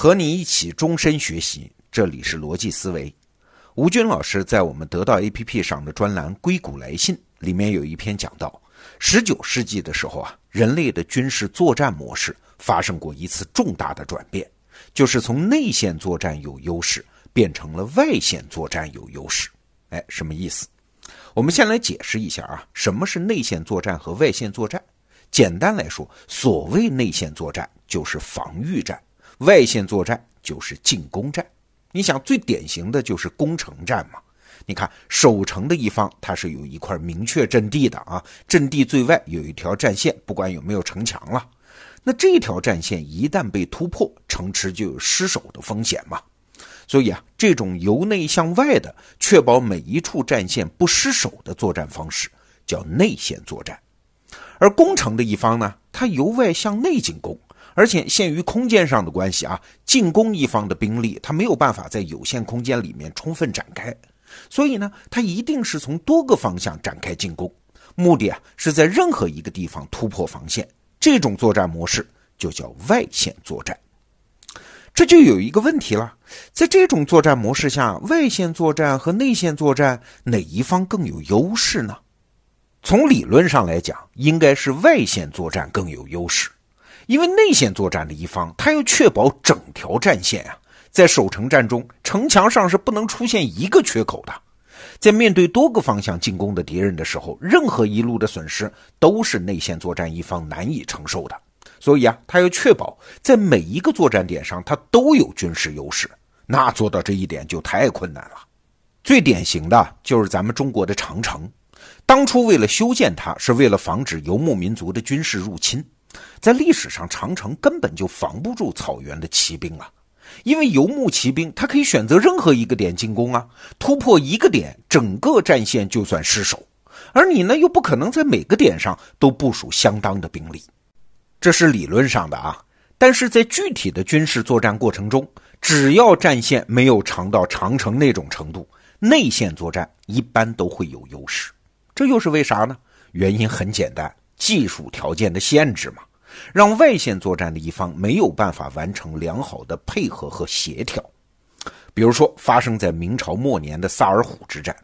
和你一起终身学习，这里是逻辑思维。吴军老师在我们得到 APP 上的专栏《硅谷来信》里面有一篇讲到，十九世纪的时候啊，人类的军事作战模式发生过一次重大的转变，就是从内线作战有优势变成了外线作战有优势。哎，什么意思？我们先来解释一下啊，什么是内线作战和外线作战？简单来说，所谓内线作战就是防御战，外线作战就是进攻战。你想，最典型的就是攻城战嘛。你看，守城的一方它是有一块明确阵地的啊，阵地最外有一条战线，不管有没有城墙了。那这条战线一旦被突破，城池就有失守的风险嘛。所以啊，这种由内向外的，确保每一处战线不失守的作战方式，叫内线作战。而攻城的一方呢，它由外向内进攻，而且限于空间上的关系啊，进攻一方的兵力它没有办法在有限空间里面充分展开，所以呢，它一定是从多个方向展开进攻，目的啊是在任何一个地方突破防线。这种作战模式就叫外线作战。这就有一个问题了，在这种作战模式下，外线作战和内线作战哪一方更有优势呢？从理论上来讲，应该是外线作战更有优势，因为内线作战的一方，他要确保整条战线啊，在守城战中，城墙上是不能出现一个缺口的。在面对多个方向进攻的敌人的时候，任何一路的损失都是内线作战一方难以承受的。所以啊，他要确保在每一个作战点上，他都有军事优势。那做到这一点就太困难了。最典型的就是咱们中国的长城，当初为了修建它，是为了防止游牧民族的军事入侵。在历史上，长城根本就防不住草原的骑兵啊，因为游牧骑兵他可以选择任何一个点进攻啊，突破一个点，整个战线就算失守。而你呢，又不可能在每个点上都部署相当的兵力。这是理论上的啊，但是在具体的军事作战过程中，只要战线没有长到长城那种程度，内线作战一般都会有优势。这又是为啥呢？原因很简单，技术条件的限制嘛，让外线作战的一方没有办法完成良好的配合和协调。比如说，发生在明朝末年的萨尔浒之战，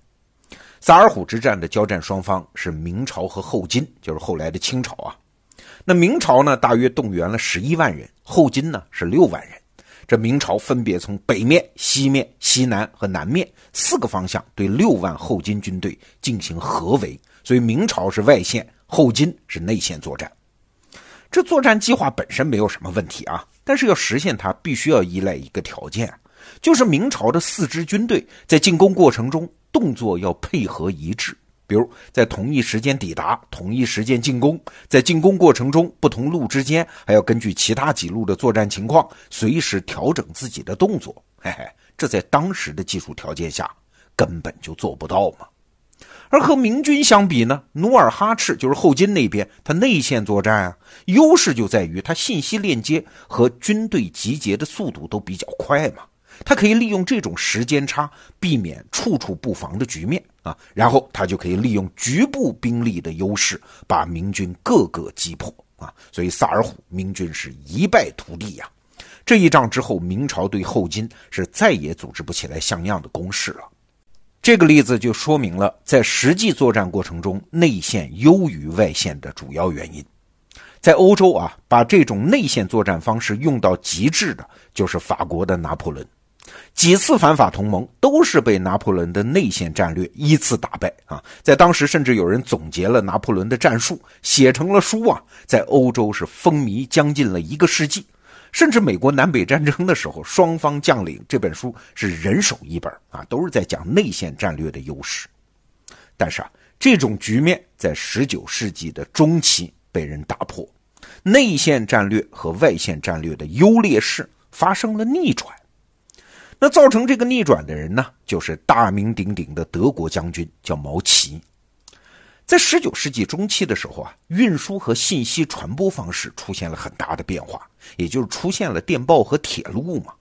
萨尔浒之战的交战双方是明朝和后金，就是后来的清朝啊。那明朝呢，大约动员了十一万人，后金呢是六万人。这明朝分别从北面、西面、西南和南面四个方向对六万后金军队进行合围，所以明朝是外线，后金是内线作战。这作战计划本身没有什么问题啊，但是要实现它，必须要依赖一个条件，就是明朝的四支军队在进攻过程中动作要配合一致。比如在同一时间抵达，同一时间进攻，在进攻过程中，不同路之间还要根据其他几路的作战情况，随时调整自己的动作。嘿嘿，这在当时的技术条件下根本就做不到嘛。而和明军相比呢，努尔哈赤就是后金那边，他内线作战啊，优势就在于他信息链接和军队集结的速度都比较快嘛。他可以利用这种时间差，避免处处布防的局面啊，然后他就可以利用局部兵力的优势，把明军各个击破啊。所以萨尔浒明军是一败涂地呀。这一仗之后，明朝对后金是再也组织不起来像样的攻势了。这个例子就说明了，在实际作战过程中，内线优于外线的主要原因。在欧洲啊，把这种内线作战方式用到极致的，就是法国的拿破仑。几次反法同盟都是被拿破仑的内线战略依次打败啊！在当时，甚至有人总结了拿破仑的战术，写成了书啊，在欧洲是风靡将近了一个世纪。甚至美国南北战争的时候，双方将领这本书是人手一本啊，都是在讲内线战略的优势。但是啊，这种局面在十九世纪的中期被人打破，内线战略和外线战略的优劣势发生了逆转。那造成这个逆转的人呢，就是大名鼎鼎的德国将军，叫毛奇。在十九世纪中期的时候啊，运输和信息传播方式出现了很大的变化，也就是出现了电报和铁路嘛。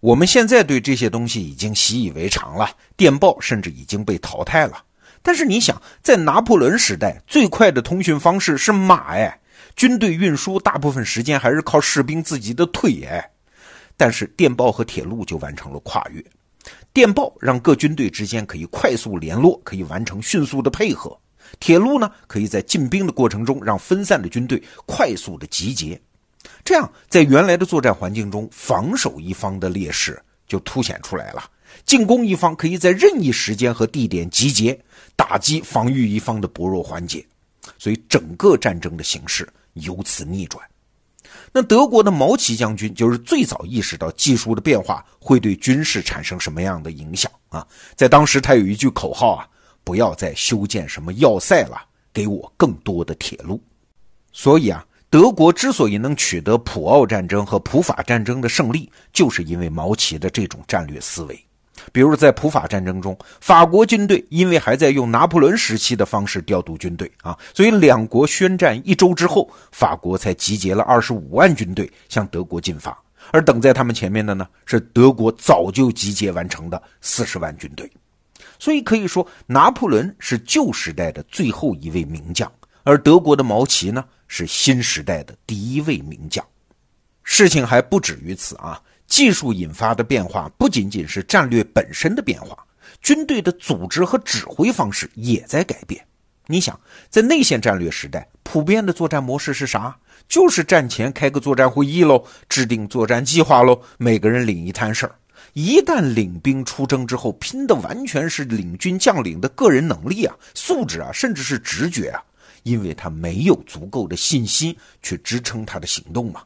我们现在对这些东西已经习以为常了，电报甚至已经被淘汰了。但是你想，在拿破仑时代，最快的通讯方式是马哎，军队运输大部分时间还是靠士兵自己的腿哎。但是电报和铁路就完成了跨越。电报让各军队之间可以快速联络，可以完成迅速的配合；铁路呢，可以在进兵的过程中让分散的军队快速的集结。这样，在原来的作战环境中，防守一方的劣势就凸显出来了。进攻一方可以在任意时间和地点集结，打击防御一方的薄弱环节，所以整个战争的形势由此逆转。那德国的毛奇将军就是最早意识到技术的变化会对军事产生什么样的影响啊！在当时，他有一句口号啊：“不要再修建什么要塞了，给我更多的铁路。”所以啊。德国之所以能取得普奥战争和普法战争的胜利，就是因为毛奇的这种战略思维。比如在普法战争中，法国军队因为还在用拿破仑时期的方式调度军队啊，所以两国宣战一周之后，法国才集结了二十五万军队向德国进发，而等在他们前面的呢，是德国早就集结完成的四十万军队。所以可以说，拿破仑是旧时代的最后一位名将，而德国的毛奇呢？是新时代的第一位名将，事情还不止于此啊！技术引发的变化不仅仅是战略本身的变化，军队的组织和指挥方式也在改变。你想，在内线战略时代，普遍的作战模式是啥？就是战前开个作战会议喽，制定作战计划喽，每个人领一摊事儿。一旦领兵出征之后，拼的完全是领军将领的个人能力啊、素质啊，甚至是直觉啊。因为他没有足够的信心去支撑他的行动嘛，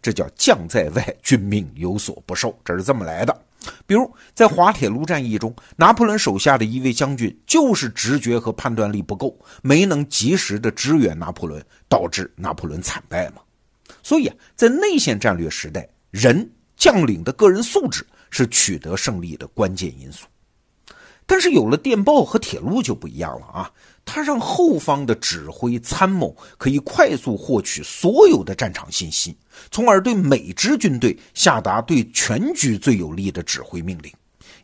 这叫将在外，军命有所不受，这是这么来的。比如在滑铁卢战役中，拿破仑手下的一位将军就是直觉和判断力不够，没能及时的支援拿破仑，导致拿破仑惨败嘛。所以啊，在内线战略时代，人将领的个人素质是取得胜利的关键因素。但是有了电报和铁路就不一样了啊。他让后方的指挥参谋可以快速获取所有的战场信息，从而对每支军队下达对全局最有利的指挥命令。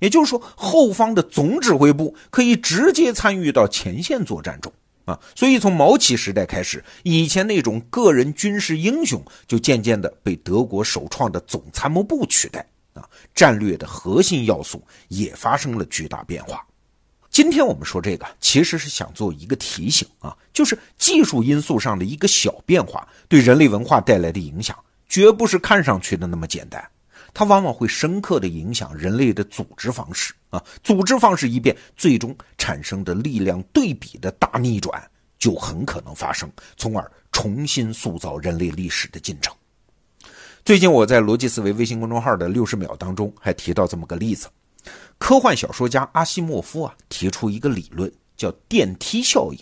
也就是说，后方的总指挥部可以直接参与到前线作战中啊。所以，从毛奇时代开始，以前那种个人军事英雄就渐渐的被德国首创的总参谋部取代啊。战略的核心要素也发生了巨大变化。今天我们说这个，其实是想做一个提醒啊，就是技术因素上的一个小变化对人类文化带来的影响，绝不是看上去的那么简单，它往往会深刻的影响人类的组织方式啊，组织方式一变，最终产生的力量对比的大逆转就很可能发生，从而重新塑造人类历史的进程。最近我在逻辑思维微信公众号的六十秒当中还提到这么个例子。科幻小说家阿西莫夫啊，提出一个理论叫电梯效应，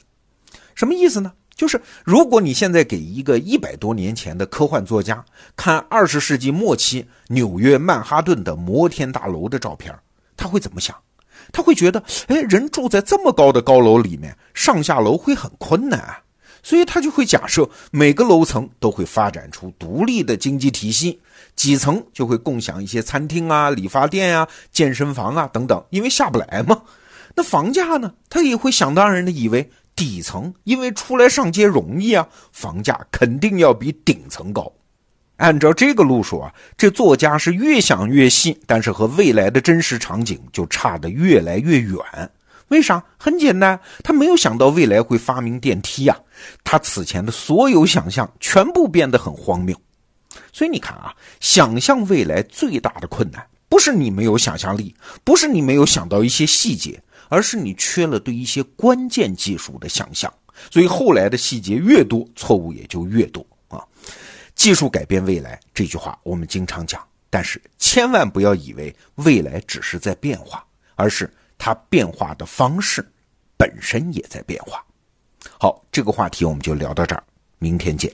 什么意思呢？就是如果你现在给一个一百多年前的科幻作家看二十世纪末期纽约曼哈顿的摩天大楼的照片，他会怎么想？他会觉得，哎，人住在这么高的高楼里面，上下楼会很困难啊，所以他就会假设每个楼层都会发展出独立的经济体系。几层就会共享一些餐厅啊、理发店啊、健身房啊等等，因为下不来嘛。那房价呢？他也会想当然的以为底层因为出来上街容易啊，房价肯定要比顶层高。按照这个路数啊，这作家是越想越细，但是和未来的真实场景就差得越来越远。为啥？很简单，他没有想到未来会发明电梯呀。他此前的所有想象全部变得很荒谬。所以你看啊，想象未来最大的困难，不是你没有想象力，不是你没有想到一些细节，而是你缺了对一些关键技术的想象。所以后来的细节越多，错误也就越多啊。技术改变未来这句话我们经常讲，但是千万不要以为未来只是在变化，而是它变化的方式本身也在变化。好，这个话题我们就聊到这儿，明天见。